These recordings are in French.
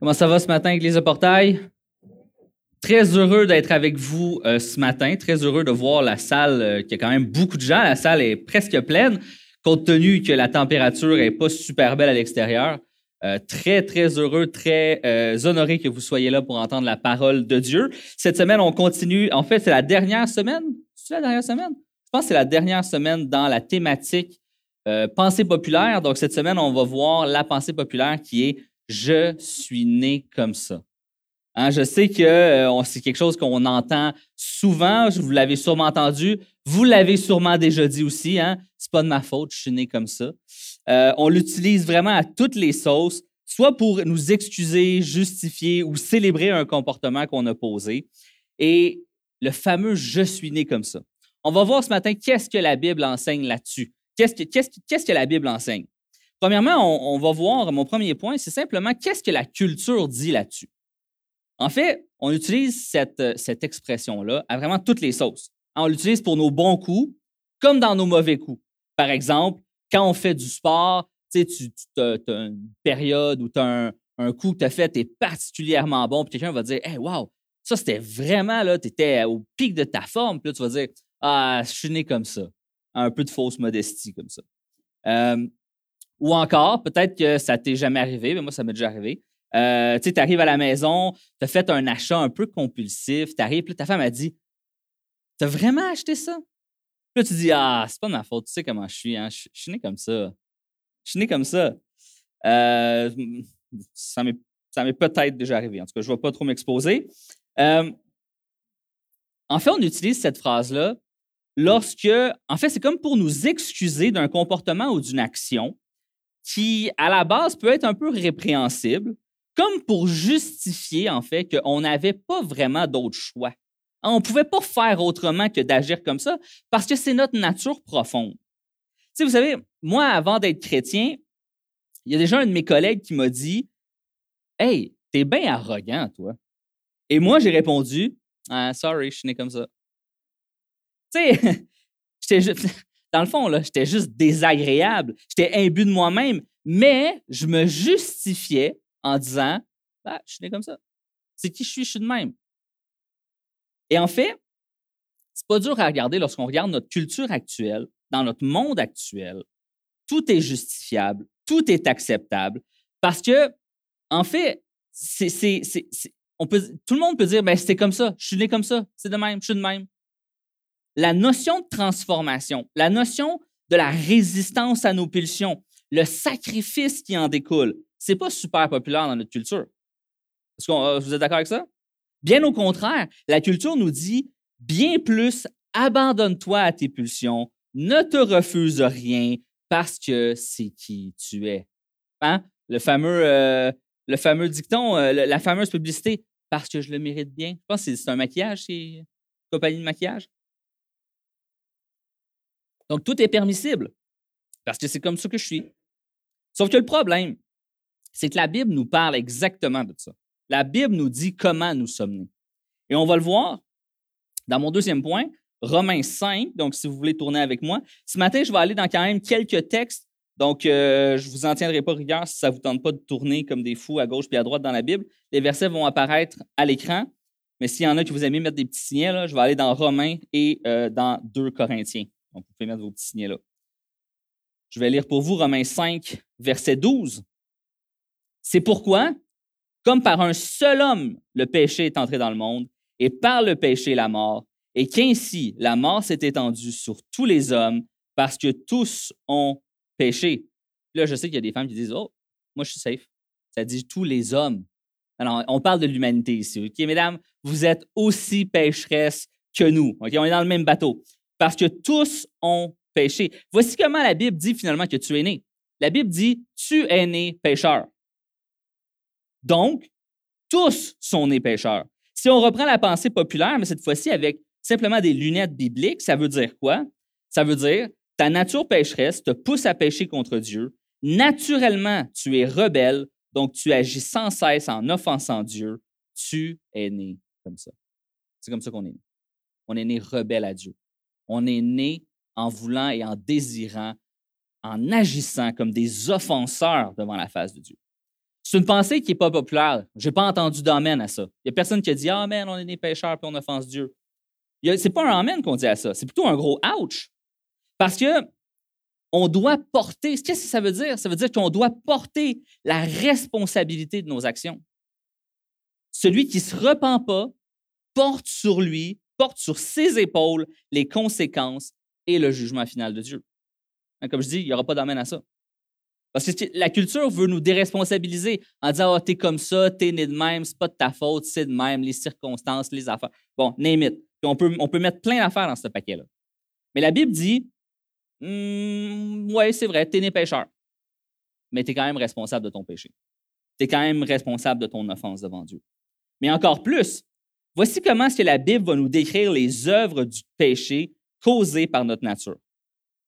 Comment ça va ce matin, Église de Portail? Très heureux d'être avec vous euh, ce matin. Très heureux de voir la salle, euh, qui a quand même beaucoup de gens. La salle est presque pleine, compte tenu que la température n'est pas super belle à l'extérieur. Euh, très, très heureux, très honoré que vous soyez là pour entendre la parole de Dieu. Cette semaine, on continue. En fait, c'est la dernière semaine. C'est la dernière semaine? Je pense que c'est la dernière semaine dans la thématique pensée populaire. Donc, cette semaine, on va voir la pensée populaire qui est je suis né comme ça. Hein, je sais que euh, c'est quelque chose qu'on entend souvent, vous l'avez sûrement entendu, vous l'avez sûrement déjà dit aussi, hein? c'est pas de ma faute, je suis né comme ça. Euh, on l'utilise vraiment à toutes les sauces, soit pour nous excuser, justifier ou célébrer un comportement qu'on a posé. Et le fameux je suis né comme ça. On va voir ce matin qu'est-ce que la Bible enseigne là-dessus. Qu'est-ce que, qu'est-ce que la Bible enseigne? Premièrement, on, va voir, mon premier point, c'est simplement qu'est-ce que la culture dit là-dessus. En fait, on utilise cette, euh, cette expression-là à vraiment toutes les sauces. On l'utilise pour nos bons coups comme dans nos mauvais coups. Par exemple, quand on fait du sport, tu, tu as, une période où tu as un, coup que tu as fait, tu particulièrement bon, puis quelqu'un va dire Hey, wow, ça c'était vraiment, là, tu étais au pic de ta forme, puis là, tu vas dire Ah, je suis né comme ça. Un peu de fausse modestie comme ça. Euh, ou encore, peut-être que ça t'est jamais arrivé, mais moi, ça m'est déjà arrivé. Euh, tu sais, tu arrives à la maison, tu as fait un achat un peu compulsif, tu arrives, puis ta femme a dit T'as vraiment acheté ça? Puis tu dis Ah, c'est pas ma faute, tu sais comment je suis, hein? je, suis né comme ça. Je suis né comme ça. Euh, ça m'est peut-être déjà arrivé. En tout cas, je ne vais pas trop m'exposer. Euh, en fait, on utilise cette phrase-là lorsque, en fait, c'est comme pour nous excuser d'un comportement ou d'une action qui, à la base, peut être un peu répréhensible, comme pour justifier, en fait, qu'on n'avait pas vraiment d'autre choix. On ne pouvait pas faire autrement que d'agir comme ça parce que c'est notre nature profonde. Tu vous savez, moi, avant d'être chrétien, il y a déjà un de mes collègues qui m'a dit Hey, t'es bien arrogant, toi. Et moi, j'ai répondu ah, Sorry, je suis né comme ça. Tu sais, dans le fond, là, j'étais juste désagréable. J'étais imbu de moi-même, mais je me justifiais en disant bah, Je suis né comme ça. C'est qui je suis, je suis de même. Et en fait, c'est pas dur à regarder lorsqu'on regarde notre culture actuelle, dans notre monde actuel. Tout est justifiable, tout est acceptable, parce que, en fait, c'est, tout le monde peut dire ben, c'est comme ça, je suis né comme ça, c'est de même, je suis de même la notion de transformation, la notion de la résistance à nos pulsions, le sacrifice qui en découle, c'est pas super populaire dans notre culture. Est-ce que euh, vous êtes d'accord avec ça? Bien au contraire, la culture nous dit bien plus abandonne-toi à tes pulsions, ne te refuse rien parce que c'est qui tu es. Hein? Le, fameux, euh, le fameux dicton, euh, la fameuse publicité, parce que je le mérite bien. Je pense que c'est un maquillage, c'est compagnie de maquillage? Donc, tout est permissible parce que c'est comme ça que je suis. Sauf que le problème, c'est que la Bible nous parle exactement de ça. La Bible nous dit comment nous sommes nés. Et on va le voir dans mon deuxième point, Romains 5. Donc, si vous voulez tourner avec moi. Ce matin, je vais aller dans quand même quelques textes. Donc, euh, je ne vous en tiendrai pas rigueur si ça ne vous tente pas de tourner comme des fous à gauche puis à droite dans la Bible. Les versets vont apparaître à l'écran. Mais s'il y en a qui vous aimez mettre des petits signets, je vais aller dans Romains et euh, dans 2 Corinthiens. Vous pouvez mettre vos petits signets là. Je vais lire pour vous Romains 5, verset 12. C'est pourquoi, comme par un seul homme, le péché est entré dans le monde, et par le péché, la mort, et qu'ainsi la mort s'est étendue sur tous les hommes, parce que tous ont péché. Là, je sais qu'il y a des femmes qui disent Oh, moi, je suis safe. Ça dit tous les hommes. Alors, on parle de l'humanité ici. OK, mesdames, vous êtes aussi pécheresses que nous. OK, on est dans le même bateau parce que tous ont péché. Voici comment la Bible dit finalement que tu es né. La Bible dit, tu es né pécheur. Donc, tous sont nés pécheurs. Si on reprend la pensée populaire, mais cette fois-ci avec simplement des lunettes bibliques, ça veut dire quoi? Ça veut dire, ta nature pécheresse te pousse à pécher contre Dieu. Naturellement, tu es rebelle, donc tu agis sans cesse en offensant Dieu. Tu es né comme ça. C'est comme ça qu'on est né. On est né rebelle à Dieu. On est né en voulant et en désirant, en agissant comme des offenseurs devant la face de Dieu. C'est une pensée qui n'est pas populaire. Je n'ai pas entendu d'amen à ça. Il n'y a personne qui a dit Amen, on est des pécheurs puis on offense Dieu. Ce n'est pas un Amen qu'on dit à ça. C'est plutôt un gros ouch. Parce que on doit porter. Qu'est-ce que ça veut dire? Ça veut dire qu'on doit porter la responsabilité de nos actions. Celui qui ne se repent pas porte sur lui, porte sur ses épaules les conséquences et le jugement final de Dieu. Hein, comme je dis, il n'y aura pas d'amène à ça. Parce que la culture veut nous déresponsabiliser en disant Ah, t'es comme ça, t'es né de même, c'est pas de ta faute, c'est de même, les circonstances, les affaires. Bon, name it. on peut, on peut mettre plein d'affaires dans ce paquet-là. Mais la Bible dit «Hum, Ouais, c'est vrai, t'es né pécheur. Mais t'es quand même responsable de ton péché. T'es quand même responsable de ton offense devant Dieu. Mais encore plus, voici comment est-ce que la Bible va nous décrire les œuvres du péché causées par notre nature.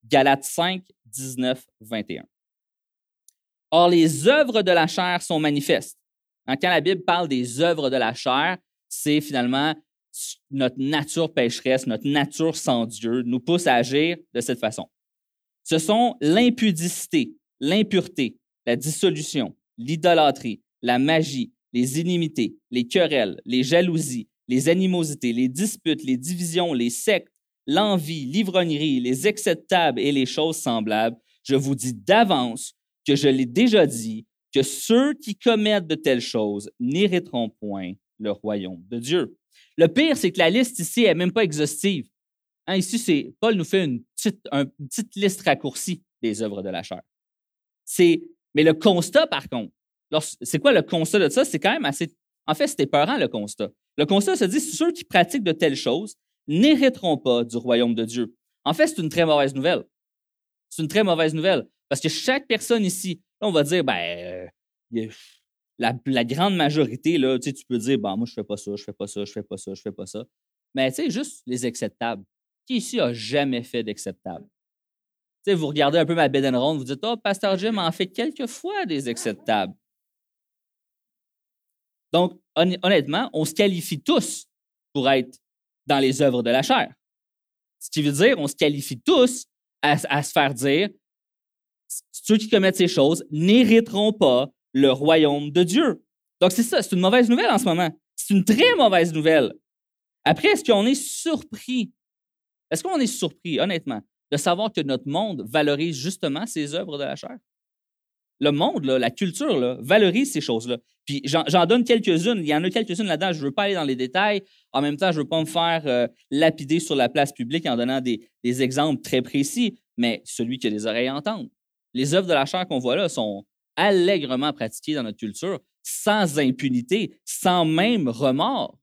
Galates 5, 19, 21. Or, les œuvres de la chair sont manifestes. Hein, quand la Bible parle des œuvres de la chair, c'est finalement notre nature pécheresse, notre nature sans Dieu nous pousse à agir de cette façon. Ce sont l'impudicité, l'impureté, la dissolution, l'idolâtrie, la magie, les inimités, les querelles, les jalousies, les animosités, les disputes, les divisions, les sectes, l'envie, l'ivrognerie, les excès de table et les choses semblables, je vous dis d'avance que je l'ai déjà dit, que ceux qui commettent de telles choses n'hériteront point le royaume de Dieu. Le pire, c'est que la liste ici n'est même pas exhaustive. Hein, ici, c'est Paul nous fait une petite, une petite liste raccourcie des œuvres de la chair. mais le constat, par contre, c'est quoi le constat de ça? C'est quand même assez. En fait, c'était peurant, le constat. Le constat se dit ceux qui pratiquent de telles choses n'hériteront pas du royaume de Dieu. En fait, c'est une très mauvaise nouvelle. C'est une très mauvaise nouvelle. Parce que chaque personne ici, là, on va dire, ben, euh, la, grande majorité, là, tu, peux dire, ben, moi, je fais pas ça, je fais pas ça, je fais pas ça, je fais pas ça. Mais tu sais, juste les acceptables. Qui ici a jamais fait d'acceptable? Tu sais, vous regardez un peu ma bed and ronde, vous dites, oh, Pasteur Jim en fait quelques fois des acceptables. Donc, honnêtement, on se qualifie tous pour être dans les œuvres de la chair. Ce qui veut dire, on se qualifie tous à, se faire dire, ceux qui commettent ces choses n'hériteront pas le royaume de Dieu. Donc, c'est ça, c'est une mauvaise nouvelle en ce moment. C'est une très mauvaise nouvelle. Après, est-ce qu'on est surpris? Est-ce qu'on est surpris, honnêtement, de savoir que notre monde valorise justement ces œuvres de la chair? Le monde, la culture, valorise ces choses-là. Puis j'en donne quelques-unes. Il y en a quelques-unes là-dedans. Je ne veux pas aller dans les détails. En même temps, je ne veux pas me faire euh, lapider sur la place publique en donnant des, exemples très précis, mais celui qui a des oreilles entendre les œuvres de la chair qu'on voit là sont allègrement pratiquées dans notre culture, sans impunité, sans même remords.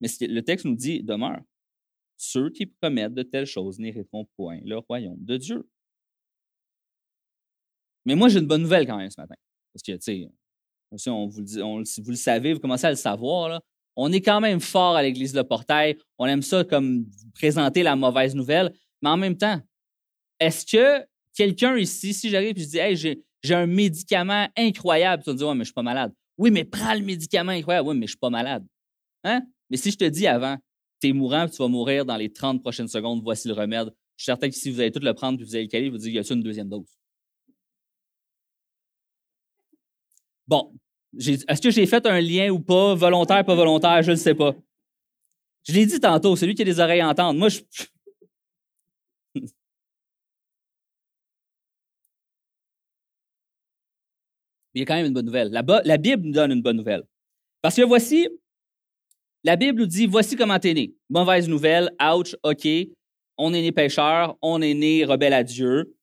Mais le texte nous dit demeure. Ceux qui promettent de telles choses n'hériteront point le royaume de Dieu. Mais moi, j'ai une bonne nouvelle quand même ce matin. Parce que, tu sais, on vous, le vous savez, vous commencez à le savoir, on est quand même fort à l'Église de Portail. On aime ça comme présenter la mauvaise nouvelle. Mais en même temps, est-ce que quelqu'un ici, si j'arrive et je dis, hey, j'ai un médicament incroyable, tu vas me dire, ouais, mais je suis pas malade. Oui, mais prends le médicament incroyable. Oui, mais je suis pas malade. Hein? Mais si je te dis avant, tu es mourant, tu vas mourir dans les 30 prochaines secondes, voici le remède. Je suis certain que si vous allez tout le prendre et vous allez le caler, vous dire, y a-t-il une deuxième dose? Bon, est-ce que j'ai fait un lien ou pas, volontaire, pas volontaire, je ne sais pas. Je l'ai dit tantôt, celui qui a des oreilles à entendre. Moi, je, il y a quand même une bonne nouvelle. La, Bible nous donne une bonne nouvelle. Parce que voici, la Bible nous dit, voici comment tu es né. Mauvaise nouvelle, ouch, OK, on est né pécheur, on est né rebelle à Dieu.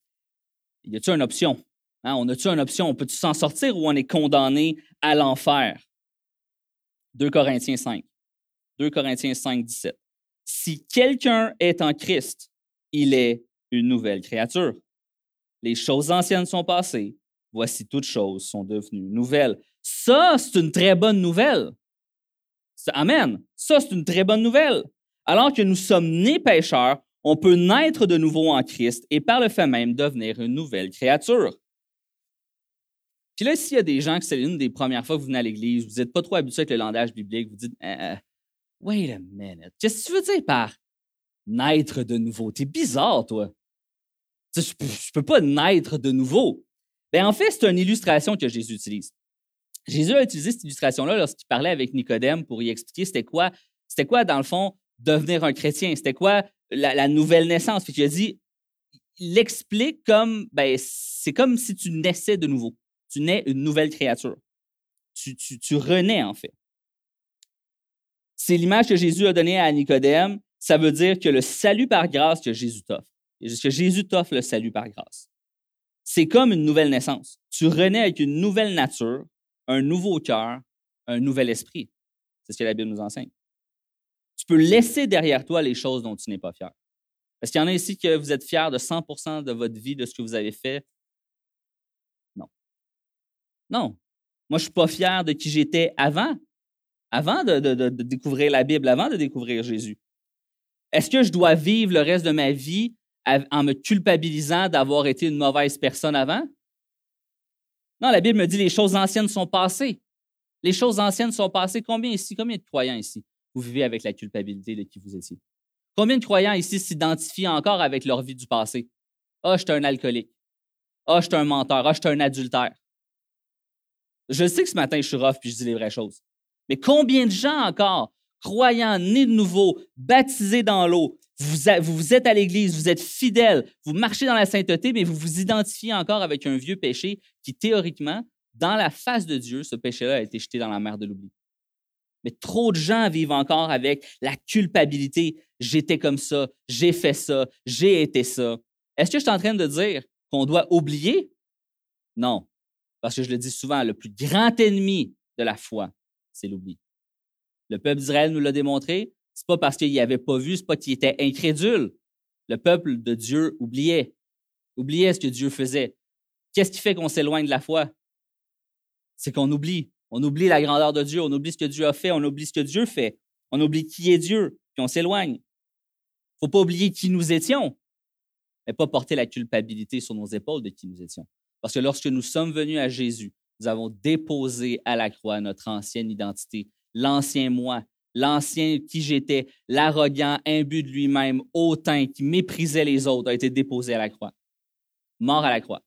Y a-t-il une option? Hein, on a-tu une option? On peut-tu s'en sortir ou on est condamné à l'enfer? 2 Corinthiens 5. 2 Corinthiens 5, 17. Si quelqu'un est en Christ, il est une nouvelle créature. Les choses anciennes sont passées voici toutes choses sont devenues nouvelles. Ça, c'est une très bonne nouvelle. Amen. Ça, c'est une très bonne nouvelle. Alors que nous sommes nés pécheurs, on peut naître de nouveau en Christ et par le fait même devenir une nouvelle créature. Puis là, s'il y a des gens que c'est l'une des premières fois que vous venez à l'Église, vous n'êtes pas trop habitué avec le langage biblique, vous dites euh, Wait a minute, qu'est-ce que tu veux dire par naître de nouveau? T'es bizarre, toi. Je ne peux pas naître de nouveau. Ben, en fait, c'est une illustration que Jésus utilise. Jésus a utilisé cette illustration-là lorsqu'il parlait avec Nicodème pour y expliquer c'était quoi, c'était quoi, dans le fond, devenir un chrétien, c'était quoi la, nouvelle naissance. Puis il a dit, il l'explique comme, ben, c'est comme si tu naissais de nouveau. Tu nais une nouvelle créature. Tu, renais, en fait. C'est l'image que Jésus a donnée à Nicodème. Ça veut dire que le salut par grâce que Jésus t'offre, que Jésus t'offre le salut par grâce. C'est comme une nouvelle naissance. Tu renais avec une nouvelle nature, un nouveau cœur, un nouvel esprit. C'est ce que la Bible nous enseigne. Tu peux laisser derrière toi les choses dont tu n'es pas fier. Est-ce qu'il y en a ici que vous êtes fiers de 100% de votre vie, de ce que vous avez fait? Non. Moi, je ne suis pas fier de qui j'étais avant, avant de, de, découvrir la Bible, avant de découvrir Jésus. Est-ce que je dois vivre le reste de ma vie en me culpabilisant d'avoir été une mauvaise personne avant? Non, la Bible me dit les choses anciennes sont passées. Les choses anciennes sont passées. Combien ici, combien de croyants ici, vous vivez avec la culpabilité de qui vous étiez? Combien de croyants ici s'identifient encore avec leur vie du passé? Ah, oh, je suis un alcoolique. Ah, oh, je suis un menteur. Ah, oh, je suis un adultère. Je sais que ce matin, je suis rough puis je dis les vraies choses. Mais combien de gens encore, croyants, nés de nouveau, baptisés dans l'eau, vous, vous êtes à l'Église, vous êtes fidèles, vous marchez dans la sainteté, mais vous vous identifiez encore avec un vieux péché qui, théoriquement, dans la face de Dieu, ce péché-là a été jeté dans la mer de l'oubli. Mais trop de gens vivent encore avec la culpabilité. J'étais comme ça, j'ai fait ça, j'ai été ça. Est-ce que je suis en train de dire qu'on doit oublier? Non. Parce que je le dis souvent, le plus grand ennemi de la foi, c'est l'oubli. Le peuple d'Israël nous l'a démontré, c'est pas parce qu'il avait pas vu, c'est pas qu'il était incrédule. Le peuple de Dieu oubliait, oubliait ce que Dieu faisait. Qu'est-ce qui fait qu'on s'éloigne de la foi? C'est qu'on oublie. On oublie la grandeur de Dieu, on oublie ce que Dieu a fait, on oublie ce que Dieu fait. On oublie qui est Dieu, puis on s'éloigne. Faut pas oublier qui nous étions, mais pas porter la culpabilité sur nos épaules de qui nous étions. Parce que lorsque nous sommes venus à Jésus, nous avons déposé à la croix notre ancienne identité, l'ancien moi, l'ancien qui j'étais, l'arrogant, imbu de lui-même, hautain, qui méprisait les autres, a été déposé à la croix. Mort à la croix.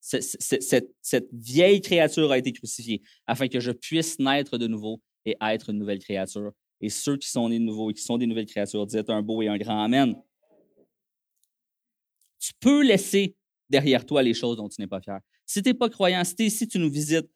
Cette, vieille créature a été crucifiée afin que je puisse naître de nouveau et être une nouvelle créature. Et ceux qui sont nés de nouveau et qui sont des nouvelles créatures, disent un beau et un grand Amen. Tu peux laisser derrière toi les choses dont tu n'es pas fier. Si tu n'es pas croyant, si tu ici, tu nous visites,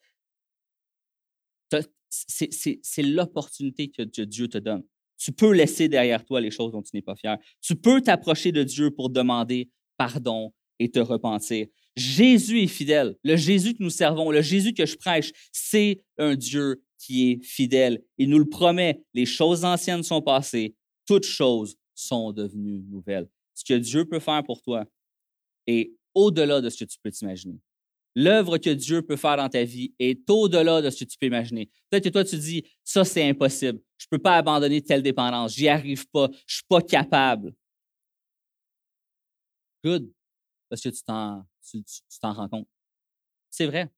c'est l'opportunité que Dieu te donne. Tu peux laisser derrière toi les choses dont tu n'es pas fier. Tu peux t'approcher de Dieu pour demander pardon et te repentir. Jésus est fidèle. Le Jésus que nous servons, le Jésus que je prêche, c'est un Dieu qui est fidèle. Il nous le promet. Les choses anciennes sont passées. Toutes choses sont devenues nouvelles. Ce que Dieu peut faire pour toi est au-delà de ce que tu peux t'imaginer l'œuvre que Dieu peut faire dans ta vie est au-delà de ce que tu peux imaginer. Peut-être que toi, tu dis, ça, c'est impossible. Je ne peux pas abandonner telle dépendance. J'y arrive pas. Je ne suis pas capable. Good. Parce que tu t'en, tu, t'en rends compte. C'est vrai.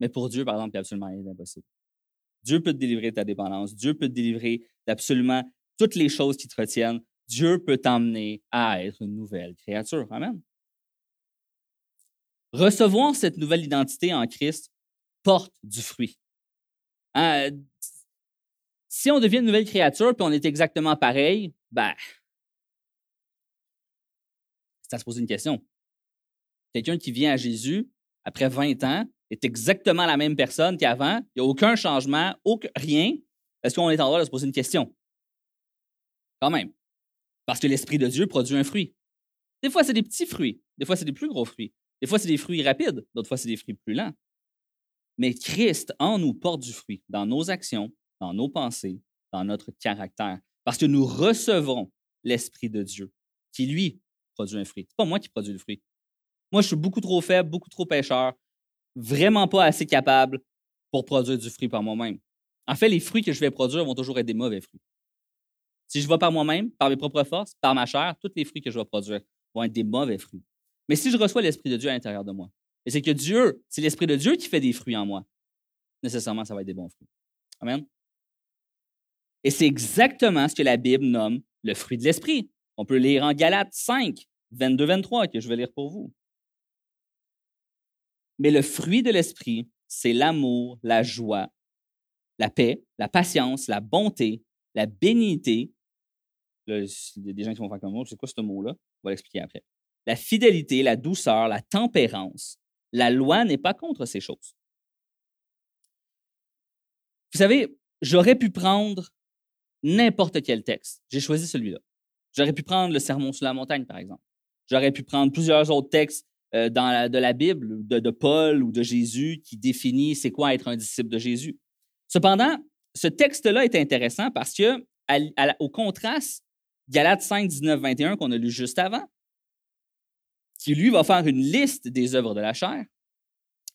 Mais pour Dieu, par exemple, il n'y a absolument rien d'impossible. Dieu peut te délivrer de ta dépendance. Dieu peut te délivrer d'absolument toutes les choses qui te retiennent. Dieu peut t'emmener à être une nouvelle créature. Amen. Recevoir cette nouvelle identité en Christ porte du fruit. Hein, si on devient une nouvelle créature puis on est exactement pareil, ben, à se poser une question. Quelqu'un qui vient à Jésus après 20 ans est exactement la même personne qu'avant, il n'y a aucun changement, aucun, rien. Est-ce qu'on est en droit de se poser une question? Quand même. Parce que l'Esprit de Dieu produit un fruit. Des fois, c'est des petits fruits. Des fois, c'est des plus gros fruits. Des fois, c'est des fruits rapides, d'autres fois, c'est des fruits plus lents. Mais Christ en nous porte du fruit dans nos actions, dans nos pensées, dans notre caractère, parce que nous recevons l'Esprit de Dieu qui, lui, produit un fruit. Ce pas moi qui produis le fruit. Moi, je suis beaucoup trop faible, beaucoup trop pécheur, vraiment pas assez capable pour produire du fruit par moi-même. En fait, les fruits que je vais produire vont toujours être des mauvais fruits. Si je vais par moi-même, par mes propres forces, par ma chair, tous les fruits que je vais produire vont être des mauvais fruits. Mais si je reçois l'Esprit de Dieu à l'intérieur de moi, et c'est que Dieu, c'est l'Esprit de Dieu qui fait des fruits en moi, nécessairement, ça va être des bons fruits. Amen? Et c'est exactement ce que la Bible nomme le fruit de l'Esprit. On peut lire en Galates 5, 22-23, que je vais lire pour vous. Mais le fruit de l'esprit, c'est l'amour, la joie, la paix, la patience, la bonté, la bénignité. Là, des gens qui vont faire comme moi, c'est quoi ce mot-là? On va l'expliquer après. La fidélité, la douceur, la tempérance. La loi n'est pas contre ces choses. Vous savez, j'aurais pu prendre n'importe quel texte. J'ai choisi celui-là. J'aurais pu prendre le Sermon sur la montagne, par exemple. J'aurais pu prendre plusieurs autres textes euh, dans de la Bible, de, Paul ou de Jésus, qui définit c'est quoi être un disciple de Jésus. Cependant, ce texte-là est intéressant parce que, au contraste, Galates 5, 19, 21 qu'on a lu juste avant, qui lui va faire une liste des œuvres de la chair.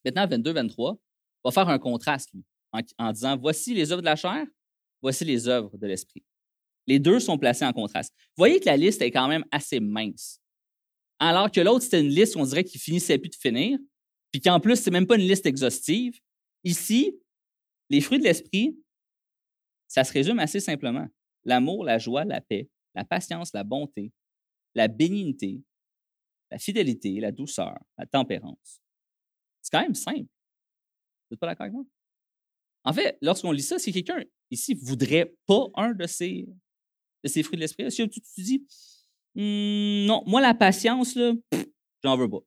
Maintenant, 22, 23, va faire un contraste, lui, en disant voici les œuvres de la chair, voici les œuvres de l'esprit. Les deux sont placés en contraste. Vous voyez que la liste est quand même assez mince. Alors que l'autre, c'était une liste, on dirait, qui finissait plus de finir, puis qu'en plus, c'est même pas une liste exhaustive. Ici, les fruits de l'esprit, ça se résume assez simplement. L'amour, la joie, la paix, la patience, la bonté, la bénignité, la fidélité, la douceur, la tempérance. C'est quand même simple. Vous n'êtes pas d'accord avec moi? En fait, lorsqu'on lit ça, si quelqu'un ici voudrait pas un de ces, fruits de l'esprit, si tu te dis, «Hum, non, moi, la patience, là, j'en veux pas.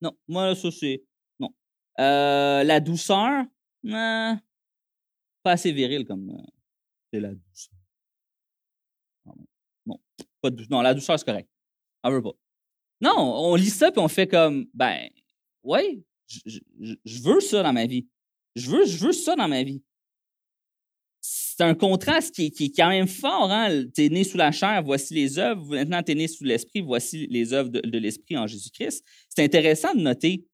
Non, moi, ça, c'est. Non. Euh, la douceur, pas assez viril comme. Euh, c'est la douceur. Pas de, non, la douceur, c'est correct. J'en veux pas. Non, on lit ça puis on fait comme, ben, oui, je veux ça dans ma vie. Je veux, je veux ça dans ma vie. C'est un contraste qui, qui, est quand même fort. Hein? Tu es né sous la chair, voici les œuvres. Maintenant, tu es né sous l'esprit, voici les œuvres de, l'esprit en Jésus-Christ. C'est intéressant de noter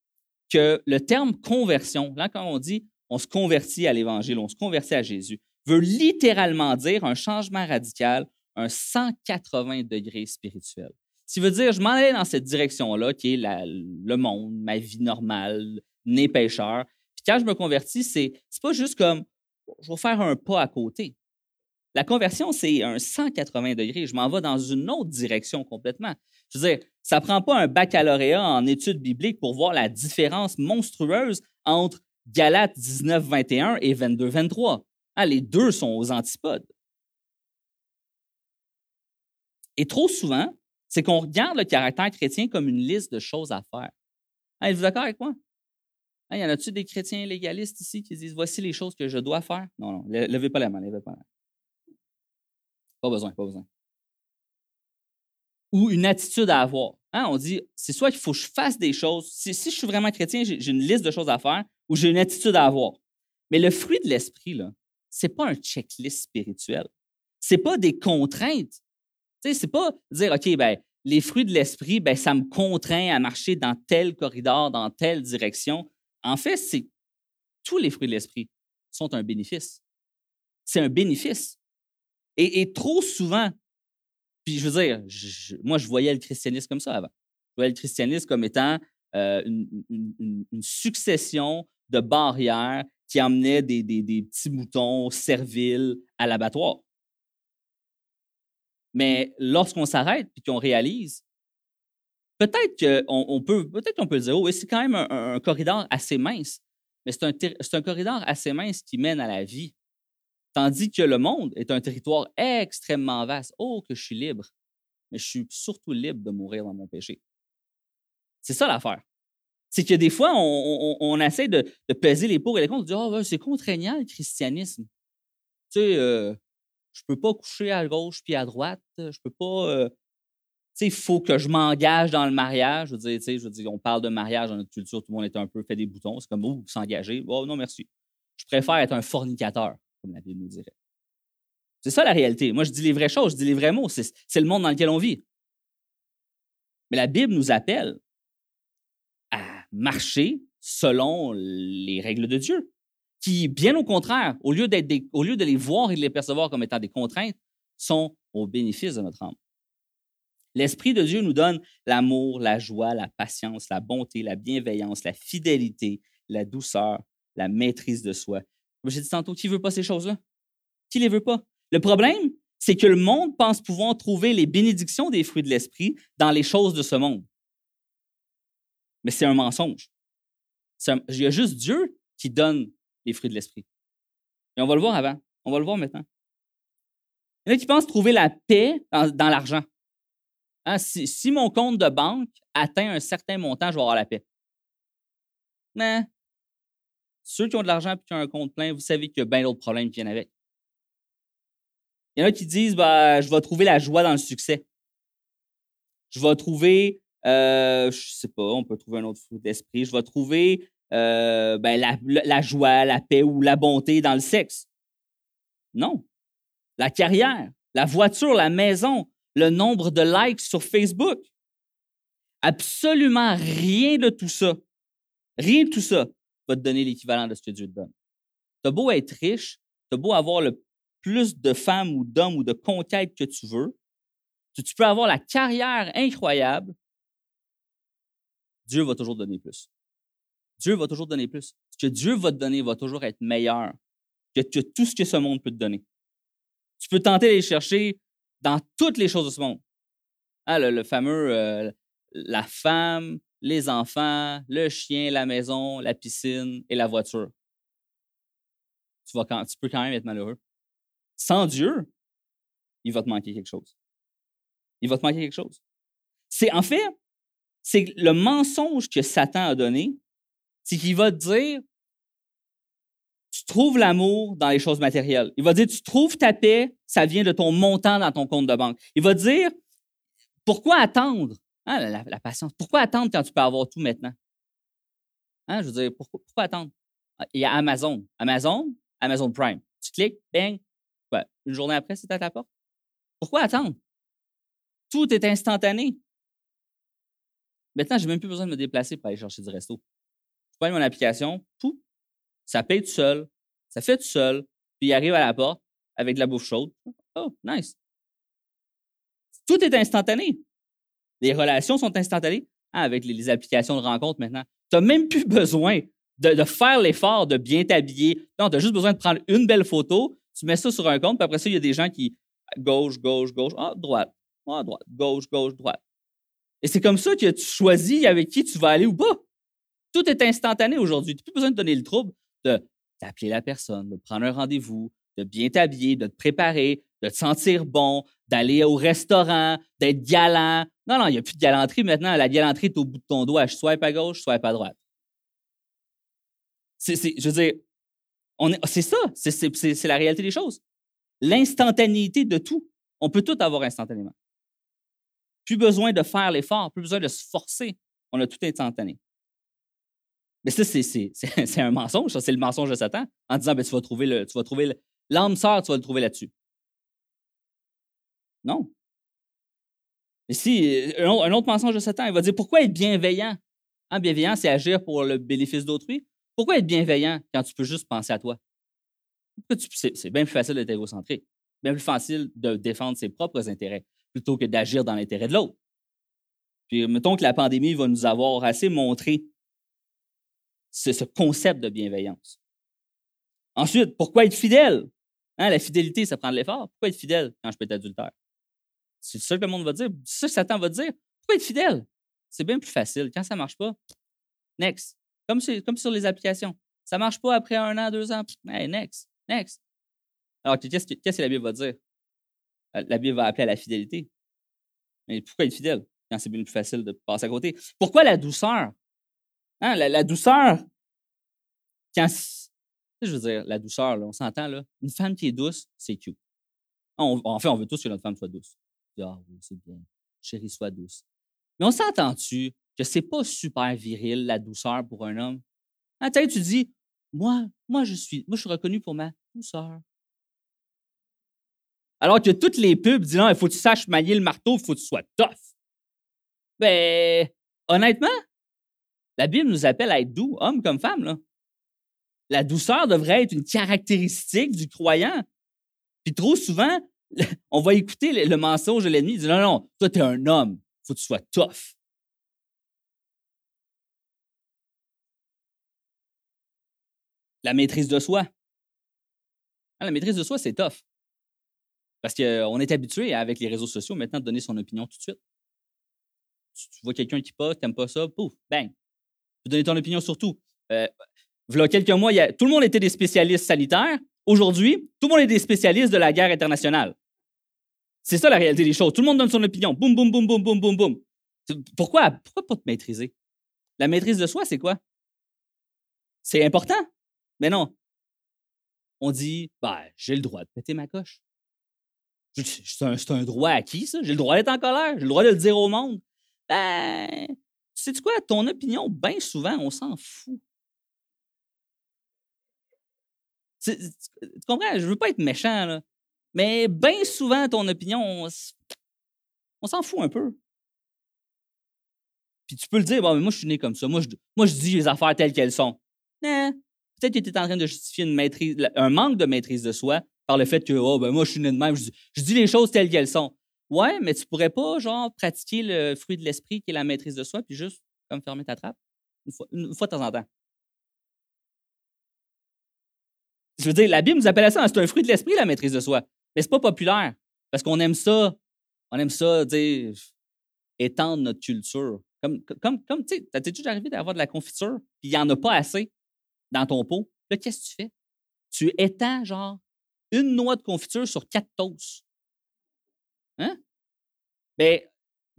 que le terme conversion, là, quand on dit on se convertit à l'Évangile, on se convertit à Jésus, veut littéralement dire un changement radical, un 180 degrés spirituel. Ça veut dire, je m'en allais dans cette direction-là, qui est le monde, ma vie normale, né pécheur, quand je me convertis, c'est n'est pas juste comme je vais faire un pas à côté. La conversion, c'est un 180 degrés. Je m'en vais dans une autre direction complètement. Je veux dire, ça prend pas un baccalauréat en études bibliques pour voir la différence monstrueuse entre Galates 19, 21 et 22, 23. Ah, les deux sont aux antipodes. Et trop souvent, c'est qu'on regarde le caractère chrétien comme une liste de choses à faire. Ah, êtes-vous d'accord avec moi? Y en a-tu des chrétiens légalistes ici qui disent voici les choses que je dois faire? Non, non, levez pas la main, levez pas la main. Pas besoin, pas besoin. Ou une attitude à avoir. Hein, on dit c'est soit qu'il faut que je fasse des choses. Si, si je suis vraiment chrétien, j'ai une liste de choses à faire ou j'ai une attitude à avoir. Mais le fruit de l'esprit, là, c'est pas un checklist spirituel. C'est pas des contraintes. C'est pas dire, OK, ben, les fruits de l'esprit, ben, ça me contraint à marcher dans tel corridor, dans telle direction. En fait, c'est tous les fruits de l'esprit sont un bénéfice. C'est un bénéfice. Et, trop souvent, puis je veux dire, moi, je voyais le christianisme comme ça avant. Je voyais le christianisme comme étant euh, une, succession de barrières qui emmenaient des, petits moutons serviles à l'abattoir. Mais lorsqu'on s'arrête et qu'on réalise peut-être qu'on on peut, peut-être peut dire, oh, c'est quand même un, corridor assez mince, mais c'est un, un, corridor assez mince qui mène à la vie. Tandis que le monde est un territoire extrêmement vaste. Oh, que je suis libre, mais je suis surtout libre de mourir dans mon péché. C'est ça l'affaire. C'est que des fois, on, essaie de, peser les pour et les contre, de dire, oh, c'est contraignant le christianisme. Tu sais, euh, je peux pas coucher à gauche puis à droite, je peux pas. Euh, il faut que je m'engage dans le mariage. Je veux, dire, je veux dire, on parle de mariage dans notre culture, tout le monde est un peu fait des boutons. C'est comme, oh, s'engager. Oh, non, merci. Je préfère être un fornicateur, comme la Bible nous dirait. C'est ça la réalité. Moi, je dis les vraies choses, je dis les vrais mots. C'est le monde dans lequel on vit. Mais la Bible nous appelle à marcher selon les règles de Dieu, qui, bien au contraire, au lieu, au lieu de les voir et de les percevoir comme étant des contraintes, sont au bénéfice de notre âme. L'Esprit de Dieu nous donne l'amour, la joie, la patience, la bonté, la bienveillance, la fidélité, la douceur, la maîtrise de soi. Comme j'ai dit tantôt, qui ne veut pas ces choses-là? Qui ne les veut pas? Le problème, c'est que le monde pense pouvoir trouver les bénédictions des fruits de l'Esprit dans les choses de ce monde. Mais c'est un mensonge. Il y a juste Dieu qui donne les fruits de l'esprit. Et on va le voir avant. On va le voir maintenant. Il y en a qui pensent trouver la paix dans, l'argent. Hein, si, mon compte de banque atteint un certain montant, je vais avoir la paix. Mais ceux qui ont de l'argent et qui ont un compte plein, vous savez qu'il y a bien d'autres problèmes qui viennent avec. Il y en a qui disent bah, je vais trouver la joie dans le succès. Je vais trouver, euh, je sais pas, on peut trouver un autre fruit d'esprit. Je vais trouver euh, ben, la, joie, la paix ou la bonté dans le sexe. Non. La carrière, la voiture, la maison, le nombre de likes sur Facebook. Absolument rien de tout ça. Rien de tout ça va te donner l'équivalent de ce que Dieu te donne. Tu as beau être riche, tu as beau avoir le plus de femmes ou d'hommes ou de conquêtes que tu veux, tu peux avoir la carrière incroyable, Dieu va toujours donner plus. Dieu va toujours donner plus. Ce que Dieu va te donner va toujours être meilleur que, tout ce que ce monde peut te donner. Tu peux tenter d'aller chercher dans toutes les choses de ce monde. Ah, le, fameux euh, la femme, les enfants, le chien, la maison, la piscine et la voiture. Tu peux quand même être malheureux. Sans Dieu, il va te manquer quelque chose. Il va te manquer quelque chose. C'est en fait, c'est le mensonge que Satan a donné, c'est qu'il va te dire tu trouves l'amour dans les choses matérielles. Il va dire tu trouves ta paix, ça vient de ton montant dans ton compte de banque. Il va dire pourquoi attendre? Hein, la, patience. Pourquoi attendre quand tu peux avoir tout maintenant? Hein, je veux dire, pourquoi, attendre? Ah, il y a Amazon. Amazon, Amazon Prime. Tu cliques, bang, une journée après, c'est à ta porte? Pourquoi attendre? Tout est instantané. Maintenant, je n'ai même plus besoin de me déplacer pour aller chercher du resto. Prends mon application, tout, ça paye tout seul, ça fait tout seul, puis il arrive à la porte avec de la bouffe chaude. Oh, nice. Tout est instantané. Les relations sont instantanées ah, avec les, applications de rencontre maintenant. Tu n'as même plus besoin de, de faire l'effort de bien t'habiller. Non, tu as juste besoin de prendre une belle photo, tu mets ça sur un compte, puis après ça, il y a des gens qui gauche, gauche, gauche, ah, droite, ah, droite, gauche, gauche, droite. Et c'est comme ça que tu choisis avec qui tu vas aller ou pas. Tout est instantané aujourd'hui. Tu n'as plus besoin de donner le trouble de d'appeler la personne, de prendre un rendez-vous, de bien t'habiller, de te préparer, de te sentir bon, d'aller au restaurant, d'être galant. Non, non, il n'y a plus de galanterie maintenant. La galanterie est au bout de ton doigt. Je swipe à gauche, je swipe à droite. C'est, je veux dire, c'est ça, c'est la réalité des choses. L'instantanéité de tout. On peut tout avoir instantanément. Plus besoin de faire l'effort, plus besoin de se forcer. On a tout instantané. Mais ça, c'est un mensonge, ça, c'est le mensonge de Satan, en disant ben, tu vas trouver le, tu vas trouver l'âme sœur, tu vas le trouver là-dessus. Non. Mais si, un, autre mensonge de Satan, il va dire pourquoi être bienveillant? Hein, bienveillant, c'est agir pour le bénéfice d'autrui. Pourquoi être bienveillant quand tu peux juste penser à toi? C'est bien plus facile d'être égocentré, bien plus facile de défendre ses propres intérêts plutôt que d'agir dans l'intérêt de l'autre. Puis mettons que la pandémie va nous avoir assez montré ce, concept de bienveillance. Ensuite, pourquoi être fidèle? Hein, la fidélité, ça prend de l'effort. Pourquoi être fidèle quand je peux être adultère? C'est ça que le monde va dire. C'est ça que Satan va dire. Pourquoi être fidèle? C'est bien plus facile. Quand ça ne marche pas, next. Comme, sur les applications. Ça ne marche pas après un an, deux ans. Next, next. Alors, qu'est-ce que la Bible va dire? Euh, la Bible va appeler à la fidélité. Mais pourquoi être fidèle quand c'est bien plus facile de passer à côté? Pourquoi la douceur? Hein, la, douceur, quand, je veux dire, la douceur, on s'entend, là, une femme qui est douce, c'est cute. en fait, on veut tous que notre femme soit douce. Ah oui, c'est bien. Chérie, sois douce. Mais on s'entend-tu que c'est pas super viril, la douceur pour un homme? Ah, tu dis, moi, moi, je suis, moi, je suis reconnu pour ma douceur. Alors que toutes les pubs disent, non, il faut que tu saches manier le marteau, il faut que tu sois tough. Ben, honnêtement, la Bible nous appelle à être doux, homme comme femme. Là. La douceur devrait être une caractéristique du croyant. Puis trop souvent, on va écouter le, mensonge de l'ennemi. Il non, non, toi, tu es un homme, faut que tu sois tough. La maîtrise de soi. Ah, la maîtrise de soi, c'est tough. Parce qu'on est habitué, avec les réseaux sociaux, maintenant, de donner son opinion tout de suite. Tu, vois quelqu'un qui pas, n'aimes pas ça, pouf, bang. Donner ton opinion sur tout. Euh, voilà quelques mois, tout le monde était des spécialistes sanitaires. Aujourd'hui, tout le monde est des spécialistes de la guerre internationale. C'est ça la réalité des choses. Tout le monde donne son opinion. Boum, boum, boum, boum, boum, boum, boum. Pourquoi, pourquoi pas te maîtriser? La maîtrise de soi, c'est quoi? C'est important. Mais non. On dit, bah, j'ai le droit de péter ma coche. C'est un, un droit acquis, ça. J'ai le droit d'être en colère. J'ai le droit de le dire au monde. Ben, sais quoi? Ton opinion, bien souvent, on s'en fout. C'est- c'est- Tu comprends? Je veux pas être méchant, là. Mais bien souvent, ton opinion, on, s'en fout un peu. Puis tu peux le dire, bon, mais moi, je suis né comme ça. Moi, je, moi, je dis les affaires telles qu'elles sont. Non. Peut-être que tu es en train de justifier une maîtrise, un manque de maîtrise de soi par le fait que, oh, ben moi, je suis né de même. Je dis les choses telles qu'elles sont. Ouais, mais tu pourrais pas, genre, pratiquer le fruit de l'esprit qui est la maîtrise de soi, puis juste, comme, fermer ta trappe une fois, de temps en temps. Je veux dire, la Bible nous appelle à ça, hein, c'est un fruit de l'esprit, la maîtrise de soi. Mais c'est pas populaire. Parce qu'on aime ça. On aime ça, dire, étendre notre culture. Comme, comme, comme tu sais, t'as-tu déjà arrivé d'avoir de la confiture, puis il n'y en a pas assez dans ton pot? Là, qu'est-ce que tu fais? Tu étends, genre, une noix de confiture sur quatre toasts. Hein? Ben,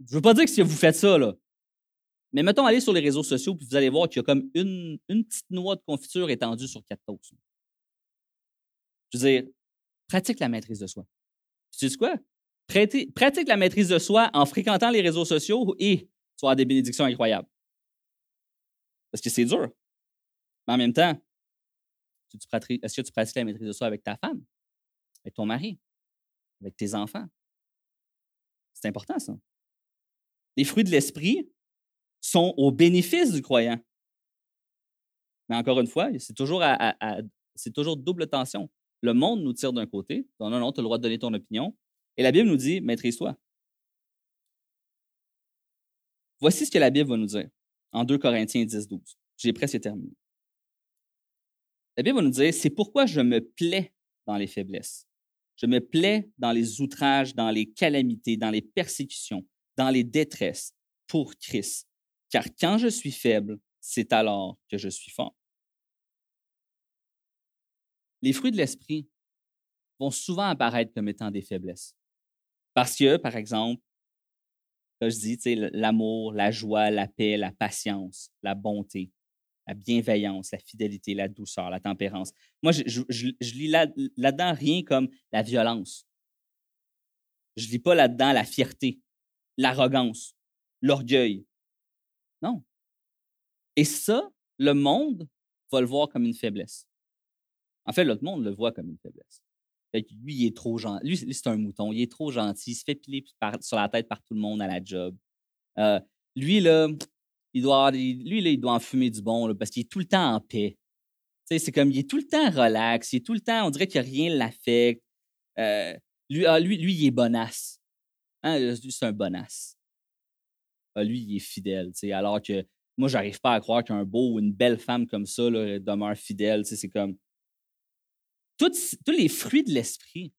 je veux pas dire que si vous faites ça, là. Mais mettons, allez sur les réseaux sociaux, puis vous allez voir qu'il y a comme une, une petite noix de confiture étendue sur quatre toasts. Je veux dire, pratique la maîtrise de soi. Tu sais quoi? Prêtez- pratique la maîtrise de soi en fréquentant les réseaux sociaux et tu vas avoir des bénédictions incroyables. Parce que c'est dur. Mais en même temps, est-ce que tu pratiques la maîtrise de soi avec ta femme, avec ton mari, avec tes enfants? C'est important, ça. Les fruits de l'esprit sont au bénéfice du croyant. Mais encore une fois, c'est toujours, double tension. Le monde nous tire d'un côté. Non, non, non, tu as le droit de donner ton opinion. Et la Bible nous dit, maîtrise-toi. Voici ce que la Bible va nous dire en 2 Corinthiens 10, 12. J'ai presque terminé. La Bible va nous dire, c'est pourquoi je me plais dans les faiblesses. Je me plais dans les outrages, dans les calamités, dans les persécutions, dans les détresses pour Christ. Car quand je suis faible, c'est alors que je suis fort. Les fruits de l'esprit vont souvent apparaître comme étant des faiblesses. Parce que, par exemple, comme je dis, l'amour, la joie, la paix, la patience, la bonté, la bienveillance, la fidélité, la douceur, la tempérance. Moi, je, lis là- là-dedans rien comme la violence. Je lis pas là-dedans la fierté, l'arrogance, l'orgueil. Non. Et ça, le monde va le voir comme une faiblesse. En fait, l'autre monde le voit comme une faiblesse. Lui, il est trop gentil. Lui, c'est- un mouton. Il est trop gentil. Il se fait piler sur la tête par tout le monde à la job. Euh, lui, là, il doit, lui, il doit en fumer du bon parce qu'il est tout le temps en paix. C'est comme, il est tout le temps relax. Il est tout le temps, on dirait que rien l'affecte. Euh, lui, ah, lui, lui, il est bonasse. Hein, lui, c'est un bonasse. Ah, lui, il est fidèle. Alors que moi, j'arrive pas à croire qu'un beau ou une belle femme comme ça là, demeure fidèle. C'est comme. Tous, tous les fruits de l'esprit,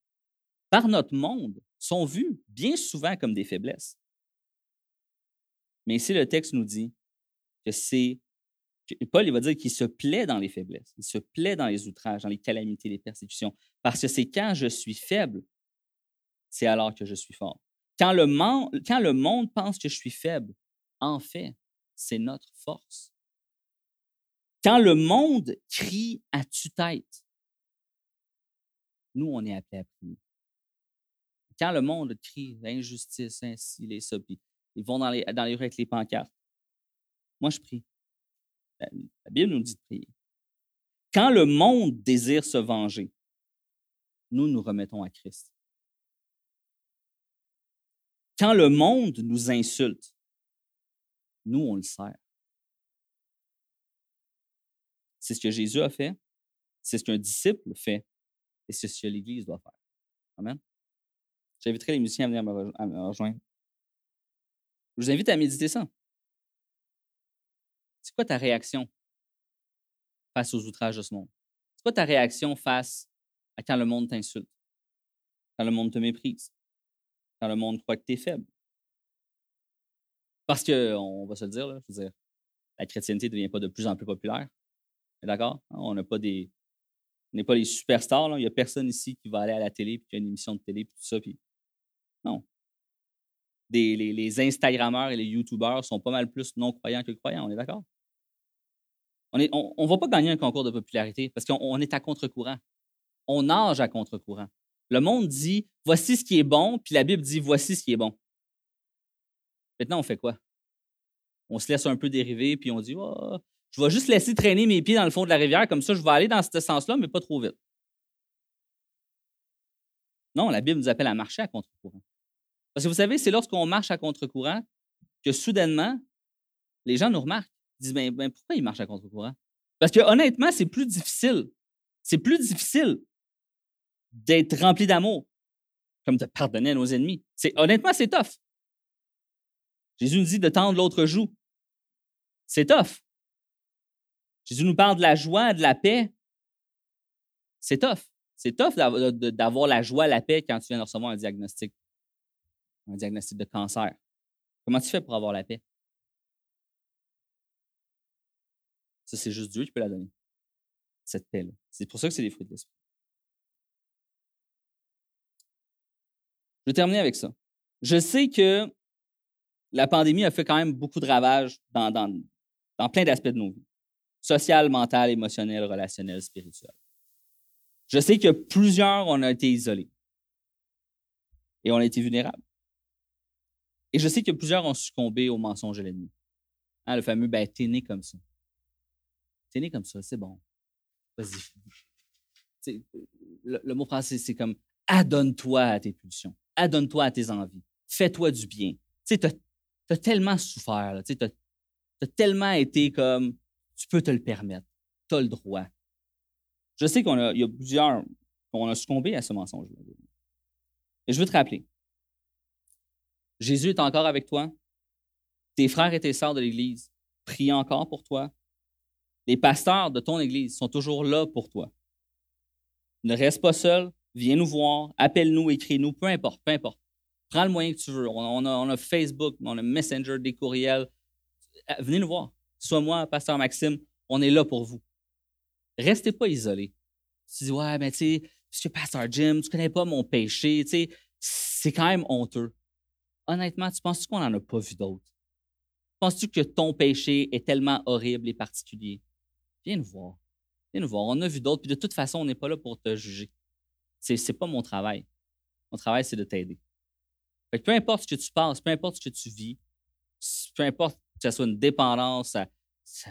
par notre monde, sont vus bien souvent comme des faiblesses. Mais ici, le texte nous dit que c'est. Paul, il va dire qu'il se plaît dans les faiblesses, il se plaît dans les outrages, dans les calamités, les persécutions, parce que c'est quand je suis faible, c'est alors que je suis fort. Quand le, mon- quand le monde pense que je suis faible, en fait, c'est notre force. Quand le monde crie à tue-tête, nous, on est appelés à prier. Quand le monde crie l'injustice, ainsi, les ça, puis ils vont dans les, dans les rues avec les pancartes, moi, je prie. La, Bible nous dit de prier. Quand le monde désire se venger, nous nous remettons à Christ. Quand le monde nous insulte, nous, on le sert. C'est ce que Jésus a fait, c'est ce qu'un disciple fait, et c'est ce que l'Église doit faire. Amen. J'inviterai les musiciens à venir me rejoindre. Je vous invite à méditer ça. C'est quoi ta réaction face aux outrages de ce monde? C'est quoi ta réaction face à quand le monde t'insulte? Quand le monde te méprise? Quand le monde croit que tu es faible? Parce que, on va se le dire, je veux dire, la chrétienté ne devient pas de plus en plus populaire. D'accord? On n'a pas des. On n'est pas les superstars. Il n'y a personne ici qui va aller à la télé puis qui a une émission de télé puis tout ça. Puis... Non. Les, Instagrammeurs et les YouTubeurs sont pas mal plus non-croyants que croyants. On est d'accord? On ne va pas gagner un concours de popularité parce qu'on est à contre-courant. On nage à contre-courant. Le monde dit voici ce qui est bon, puis la Bible dit voici ce qui est bon. Maintenant, on fait quoi? On se laisse un peu dériver, puis on dit oh, je vais juste laisser traîner mes pieds dans le fond de la rivière, comme ça, je vais aller dans ce sens-là, mais pas trop vite. Non, la Bible nous appelle à marcher à contre-courant. Parce que vous savez, c'est lorsqu'on marche à contre-courant que soudainement, les gens nous remarquent. Ils disent ben, ben pourquoi ils marchent à contre-courant? Parce que honnêtement, c'est plus difficile. C'est plus difficile d'être rempli d'amour, comme de pardonner à nos ennemis. C'est, honnêtement, c'est tough. Jésus nous dit de tendre l'autre joue. C'est tough. Jésus nous parle de la joie, de la paix. C'est tough. C'est tough d'avoir la joie, la paix quand tu viens de recevoir un diagnostic. Un diagnostic de cancer. Comment tu fais pour avoir la paix? Ça, c'est juste Dieu qui peut la donner. Cette paix-là. C'est pour ça que c'est des fruits de l'esprit. Je vais terminer avec ça. Je sais que la pandémie a fait quand même beaucoup de ravages dans, plein d'aspects de nos vies. Social, mental, émotionnel, relationnel, spirituel. Je sais que plusieurs, on a été isolés. Et on a été vulnérables. Et je sais que plusieurs ont succombé au mensonge de l'ennemi. Hein, le fameux, ben, t'es né comme ça. T'es né comme ça, c'est bon. Vas-y. Le, mot français, c'est comme adonne-toi à tes pulsions adonne-toi à tes envies. Fais-toi du bien. Tu as, tellement souffert. Tu as, tellement été comme, tu peux te le permettre. Tu as le droit. Je sais qu'il y a plusieurs, on a succombé à ce mensonge. Et je veux te rappeler, Jésus est encore avec toi. Tes frères et tes sœurs de l'Église prient encore pour toi. Les pasteurs de ton Église sont toujours là pour toi. Ne reste pas seul, viens nous voir, appelle-nous, écris-nous, peu importe, peu importe. Prends le moyen que tu veux. On, a, Facebook, on a Messenger, des courriels. Euh, venez nous voir. Soit moi, Pasteur Maxime, on est là pour vous. Restez pas isolés. Tu dis, ouais, mais tu sais, Pasteur Jim, tu connais pas mon péché, tu sais, c'est quand même honteux. Honnêtement, tu penses-tu qu'on n'en a pas vu d'autres? Penses-tu que ton péché est tellement horrible et particulier? Viens nous voir. Viens nous voir. On a vu d'autres, puis de toute façon, on n'est pas là pour te juger. C'est n'est pas mon travail. Mon travail, c'est de t'aider. peu importe ce que tu penses, peu importe ce que tu vis, peu importe que ce soit une dépendance à,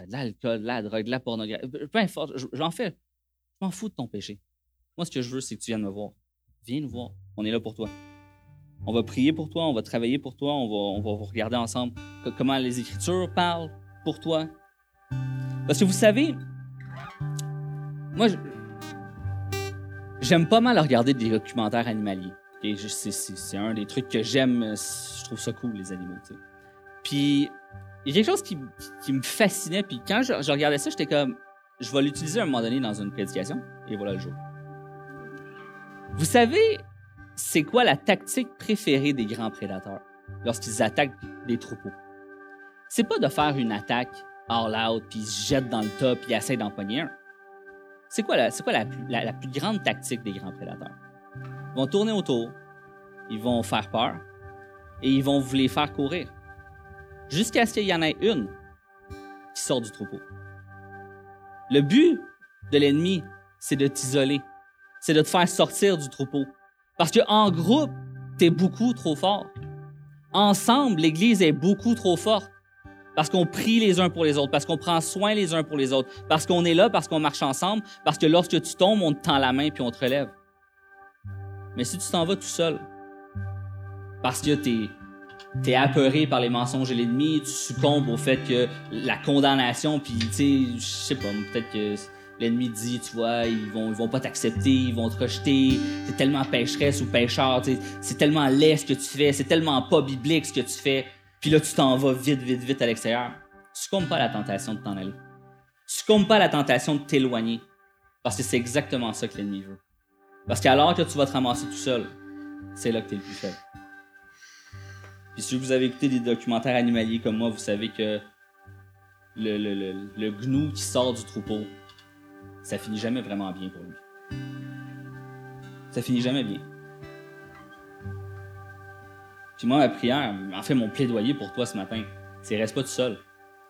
l'alcool, la drogue, la pornographie, peu importe, j'en fais. Je m'en fous de ton péché. Moi, ce que je veux, c'est que tu viennes me voir. Viens nous voir. On est là pour toi. On va prier pour toi, on va travailler pour toi, on va, on regarder ensemble comment les Écritures parlent pour toi. Parce que vous savez, moi, je, J'aime pas mal regarder des documentaires animaliers. C'est un des trucs que j'aime. Je trouve ça cool, les animaux. Puis, il y a quelque chose qui, me fascinait. Puis, quand je, regardais ça, j'étais comme, je vais l'utiliser à un moment donné dans une prédication. Et voilà le jour. Vous savez, c'est quoi la tactique préférée des grands prédateurs lorsqu'ils attaquent des troupeaux? C'est pas de faire une attaque all out, puis ils se jettent dans le top, puis ils essaient d'empoigner un. C'est quoi, la, quoi la, la, plus grande tactique des grands prédateurs? Ils vont tourner autour, ils vont faire peur et ils vont vous les faire courir. Jusqu'à ce qu'il y en ait une qui sort du troupeau. Le but de l'ennemi, c'est de t'isoler, c'est de te faire sortir du troupeau. Parce qu'en groupe, tu es beaucoup trop fort. Ensemble, l'Église est beaucoup trop forte. Parce qu'on prie les uns pour les autres, parce qu'on prend soin les uns pour les autres, parce qu'on est là, parce qu'on marche ensemble, parce que lorsque tu tombes, on te tend la main puis on te relève. Mais si tu t'en vas tout seul, parce que tu es, apeuré par les mensonges de l'ennemi, tu succombes au fait que la condamnation, puis tu sais, je sais pas, peut-être que l'ennemi dit, tu vois, ils vont, ils vont pas t'accepter, ils vont te rejeter, c'est tellement pécheresse ou pécheur, c'est tellement laid ce que tu fais, c'est tellement pas biblique ce que tu fais. Puis là, tu t'en vas vite, vite, vite à l'extérieur. Succombe pas la tentation de t'en aller. Succombe pas la tentation de t'éloigner. Parce que c'est exactement ça que l'ennemi veut. Parce qu'alors que tu vas te ramasser tout seul, c'est là que tu es le plus faible. Puis si vous avez écouté des documentaires animaliers comme moi, vous savez que le, le, le, gnou qui sort du troupeau, ça finit jamais vraiment bien pour lui. Ça finit jamais bien. Puis moi, ma prière, en fait, mon plaidoyer pour toi ce matin, c'est reste pas tout seul.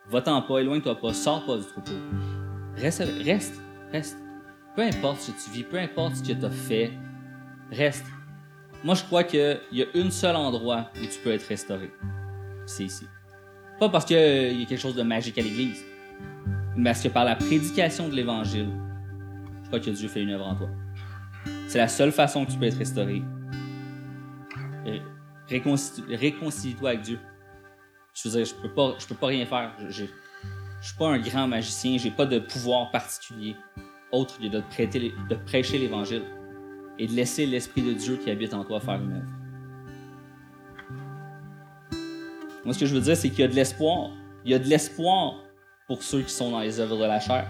Va-t'en pas, éloigne-toi pas, sors pas du troupeau. Reste, reste, reste. Peu importe ce que tu vis, peu importe ce que tu as fait, reste. Moi, je crois qu'il y a un seul endroit où tu peux être restauré. C'est ici. Pas parce qu'il y a quelque chose de magique à l'Église, parce que par la prédication de l'Évangile, je crois que Dieu fait une œuvre en toi. C'est la seule façon que tu peux être restauré. Réconcilie-toi avec Dieu. Je veux dire, je peux pas, peux pas rien faire. Je, je suis pas un grand magicien, j'ai pas de pouvoir particulier autre que de, prêter, de prêcher l'Évangile et de laisser l'Esprit de Dieu qui habite en toi faire une œuvre. Moi, ce que je veux dire, c'est qu'il y a de l'espoir. Il y a de l'espoir pour ceux qui sont dans les œuvres de la chair.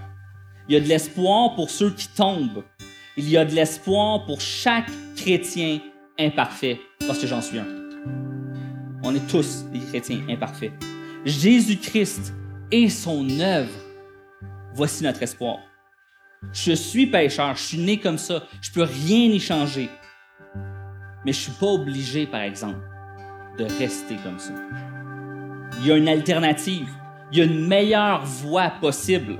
Il y a de l'espoir pour ceux qui tombent. Il y a de l'espoir pour chaque chrétien imparfait, parce que j'en suis un. On est tous des chrétiens imparfaits. Jésus-Christ et son œuvre, voici notre espoir. Je suis pécheur, je suis né comme ça, je peux rien y changer. Mais je suis pas obligé, par exemple, de rester comme ça. Il y a une alternative, il y a une meilleure voie possible.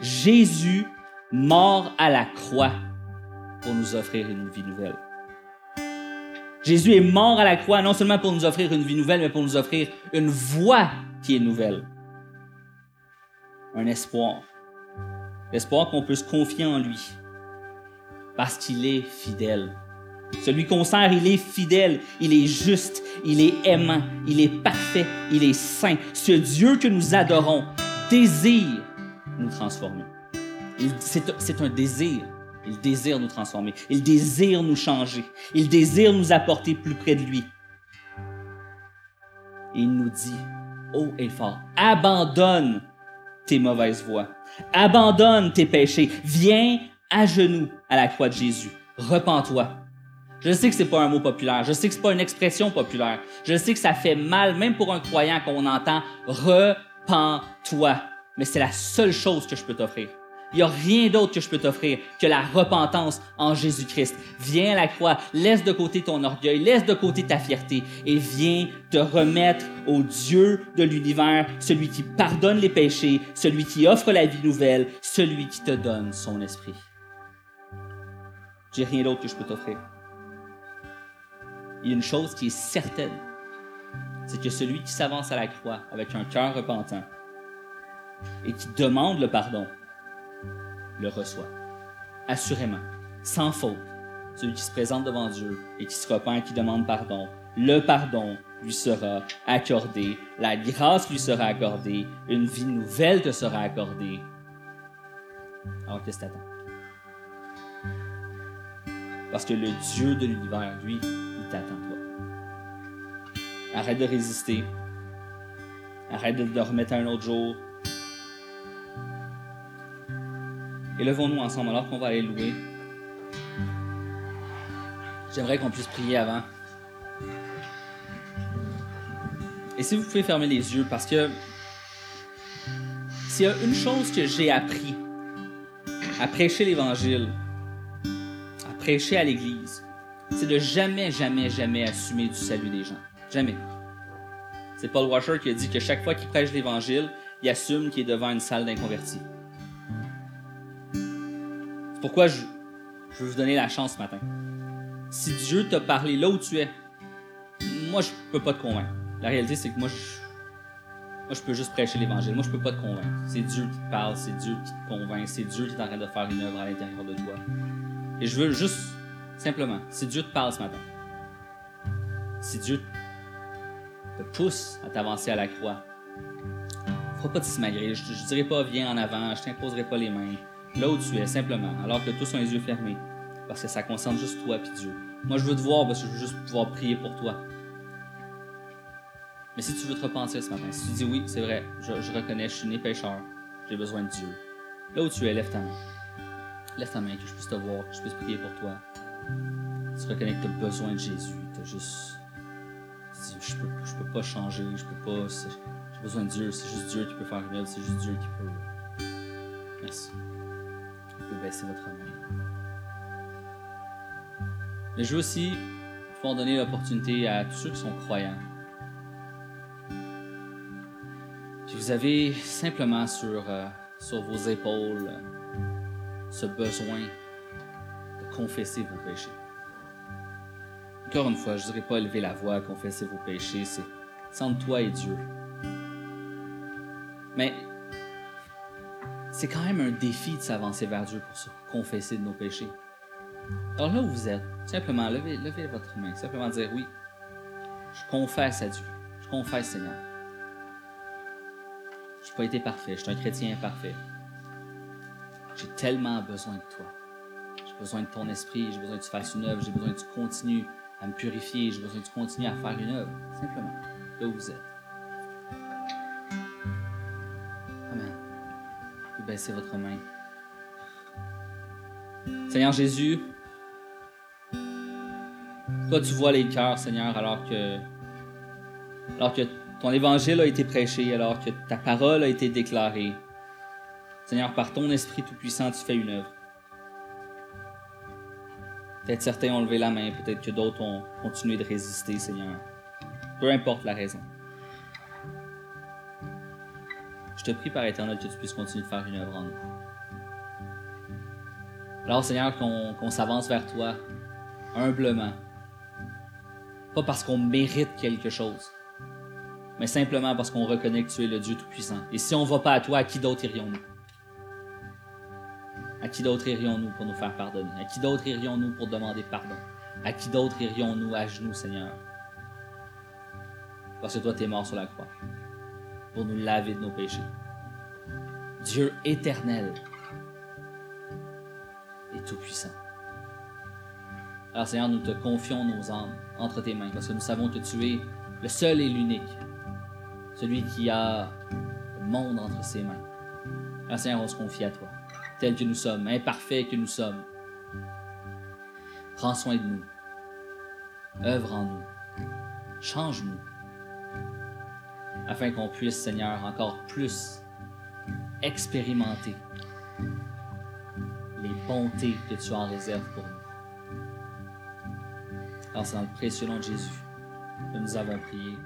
Jésus mort à la croix pour nous offrir une vie nouvelle. Jésus est mort à la croix non seulement pour nous offrir une vie nouvelle, mais pour nous offrir une voie qui est nouvelle. Un espoir. L'espoir qu'on peut se confier en lui. Parce qu'il est fidèle. Celui qu'on sert, il est fidèle, il est juste, il est aimant, il est parfait, il est saint. Ce Dieu que nous adorons désire nous transformer. C'est un désir. Il désire nous transformer. Il désire nous changer. Il désire nous apporter plus près de lui. Et il nous dit haut et fort, abandonne tes mauvaises voies. Abandonne tes péchés. Viens à genoux à la croix de Jésus. Repends-toi. Je sais que c'est pas un mot populaire. Je sais que c'est pas une expression populaire. Je sais que ça fait mal, même pour un croyant, qu'on entend repends-toi. Mais c'est la seule chose que je peux t'offrir. Il n'y a rien d'autre que je peux t'offrir que la repentance en Jésus-Christ. Viens à la croix, laisse de côté ton orgueil, laisse de côté ta fierté et viens te remettre au Dieu de l'univers, celui qui pardonne les péchés, celui qui offre la vie nouvelle, celui qui te donne son esprit. J'ai rien d'autre que je peux t'offrir. Il y a une chose qui est certaine, c'est que celui qui s'avance à la croix avec un cœur repentant et qui demande le pardon, le reçoit. Assurément, sans faute, celui qui se présente devant Dieu et qui se repent et qui demande pardon, le pardon lui sera accordé, la grâce lui sera accordée, une vie nouvelle te sera accordée. Alors qu'est-ce que t'attends? Parce que le Dieu de l'univers, lui, Arrête de résister. Arrête de le remettre à un autre jour. Élevons-nous ensemble alors qu'on va aller louer. J'aimerais qu'on puisse prier avant. Et si vous pouvez fermer les yeux, parce que s'il y a une chose que j'ai appris à prêcher l'Évangile, à prêcher à l'Église, c'est de jamais, jamais, jamais assumer du salut des gens. Jamais. C'est Paul Washer qui a dit que chaque fois qu'il prêche l'Évangile, il assume qu'il est devant une salle d'inconvertis pourquoi je, veux vous donner la chance ce matin. Si Dieu t'a parlé là où tu es, moi, je peux pas te convaincre. La réalité, c'est que moi, je, moi, je peux juste prêcher l'Évangile. Moi, je peux pas te convaincre. C'est Dieu qui te parle, c'est Dieu qui te convainc, c'est Dieu qui est en train de faire une œuvre à l'intérieur de toi. Et je veux juste, simplement, si Dieu te parle ce matin, si Dieu te pousse à t'avancer à la croix, ne pas de s'imagrer. Je, ne dirai pas viens en avant, je t'imposerai pas les mains là où tu es, simplement, alors que tous ont les yeux fermés, parce que ça concerne juste toi et Dieu. Moi, je veux te voir parce que je veux juste pouvoir prier pour toi. Mais si tu veux te repentir ce matin, si tu dis oui, c'est vrai, je, reconnais, je suis né pécheur, j'ai besoin de Dieu. Là où tu es, lève ta main. Lève ta main, que je puisse te voir, que je puisse prier pour toi. Tu reconnais que tu as besoin de Jésus. Tu as juste. Je peux, je peux pas changer, je peux pas. J'ai besoin de Dieu, c'est juste Dieu qui peut faire une c'est juste Dieu qui peut. Merci. Vous pouvez baisser votre main. Mais je veux aussi pouvoir donner l'opportunité à tous ceux qui sont croyants. Puis vous avez simplement sur, euh, sur vos épaules euh, ce besoin de confesser vos péchés. Encore une fois, je ne dirais pas élever la voix, confesser vos péchés, c'est entre toi et Dieu. Mais c'est quand même un défi de s'avancer vers Dieu pour se confesser de nos péchés. Alors là où vous êtes, simplement levez, levez votre main, simplement dire oui, je confesse à Dieu, je confesse Seigneur. Je n'ai pas été parfait, je suis un chrétien imparfait. J'ai tellement besoin de toi. Besoin de ton esprit, j'ai besoin que tu fasses une œuvre, j'ai besoin que tu continues à me purifier, j'ai besoin que tu continues à faire une œuvre. Simplement, là où vous êtes. Amen. Vous baissez votre main. Seigneur Jésus, toi tu vois les cœurs, Seigneur, alors que, alors que ton évangile a été prêché, alors que ta parole a été déclarée. Seigneur, par ton Esprit Tout-Puissant, tu fais une œuvre. Peut-être certains ont levé la main, peut-être que d'autres ont continué de résister, Seigneur. Peu importe la raison. Je te prie par éternel que tu puisses continuer de faire une œuvre en nous. Alors, Seigneur, qu'on s'avance vers toi humblement. Pas parce qu'on mérite quelque chose, mais simplement parce qu'on reconnaît que tu es le Dieu Tout-Puissant. Et si on ne va pas à toi, à qui d'autre irions-nous? Qui d'autre irions-nous pour nous faire pardonner? À qui d'autre irions-nous pour demander pardon? À qui d'autre irions-nous à genoux, Seigneur? Parce que toi, tu es mort sur la croix pour nous laver de nos péchés. Dieu éternel et tout-puissant. Alors Seigneur, nous te confions nos âmes entre tes mains parce que nous savons que tu es le seul et l'unique, celui qui a le monde entre ses mains. Alors Seigneur, on se confie à toi, tel que nous sommes, imparfaits que nous sommes. Prends soin de nous, œuvre en nous, change-nous, afin qu'on puisse, Seigneur, encore plus expérimenter les bontés que tu en réserves pour nous. Alors c'est dans le précieux nom de Jésus que nous avons prié.